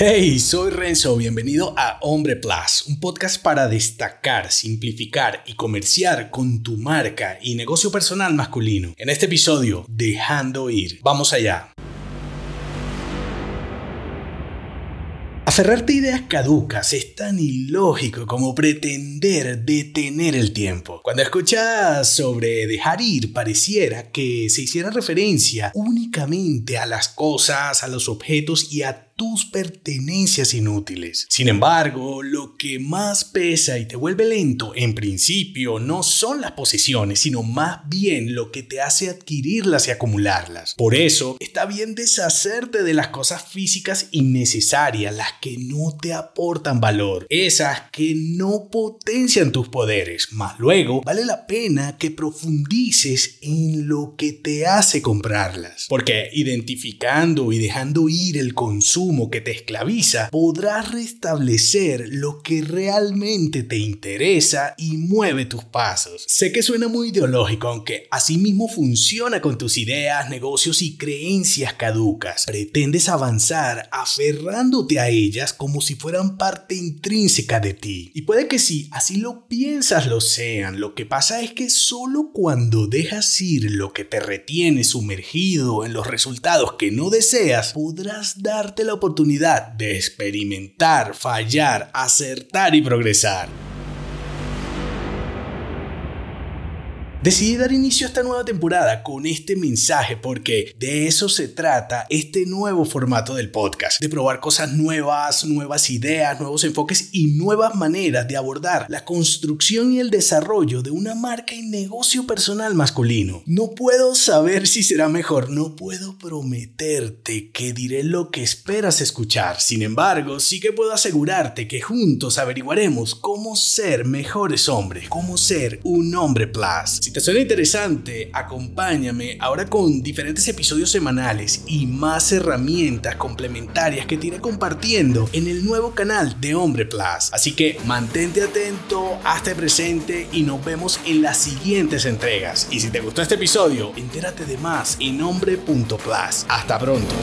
Hey, soy Renzo, bienvenido a Hombre Plus, un podcast para destacar, simplificar y comerciar con tu marca y negocio personal masculino. En este episodio, Dejando ir. Vamos allá. Aferrarte a ideas caducas es tan ilógico como pretender detener el tiempo. Cuando escuchas sobre dejar ir, pareciera que se hiciera referencia únicamente a las cosas, a los objetos y a tus pertenencias inútiles. Sin embargo, lo que más pesa y te vuelve lento en principio no son las posesiones, sino más bien lo que te hace adquirirlas y acumularlas. Por eso, está bien deshacerte de las cosas físicas innecesarias, las que no te aportan valor, esas que no potencian tus poderes. Más luego, vale la pena que profundices en lo que te hace comprarlas. Porque identificando y dejando ir el consumo que te esclaviza, podrás restablecer lo que realmente te interesa y mueve tus pasos. Sé que suena muy ideológico, aunque asimismo funciona con tus ideas, negocios y creencias caducas. Pretendes avanzar aferrándote a ellas como si fueran parte intrínseca de ti. Y puede que si así lo piensas lo sean. Lo que pasa es que solo cuando dejas ir lo que te retiene sumergido en los resultados que no deseas, podrás darte la oportunidad de experimentar, fallar, acertar y progresar. Decidí dar inicio a esta nueva temporada con este mensaje porque de eso se trata este nuevo formato del podcast, de probar cosas nuevas, nuevas ideas, nuevos enfoques y nuevas maneras de abordar la construcción y el desarrollo de una marca y negocio personal masculino. No puedo saber si será mejor, no puedo prometerte que diré lo que esperas escuchar, sin embargo, sí que puedo asegurarte que juntos averiguaremos cómo ser mejores hombres, cómo ser un hombre plus. Si te suena interesante, acompáñame ahora con diferentes episodios semanales y más herramientas complementarias que te iré compartiendo en el nuevo canal de Hombre Plus. Así que mantente atento, hasta el presente y nos vemos en las siguientes entregas. Y si te gustó este episodio, entérate de más en hombre.plus. Hasta pronto.